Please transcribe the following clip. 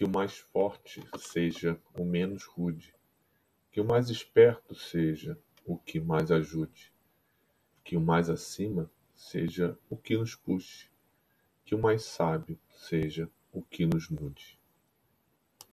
Que o mais forte seja o menos rude, que o mais esperto seja o que mais ajude, que o mais acima seja o que nos puxe, que o mais sábio seja o que nos mude.